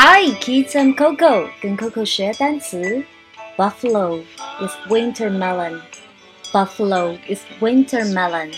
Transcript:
Hi, kids! I'm 跟 Coco 学单词。Buffalo is winter melon. Buffalo is winter melon.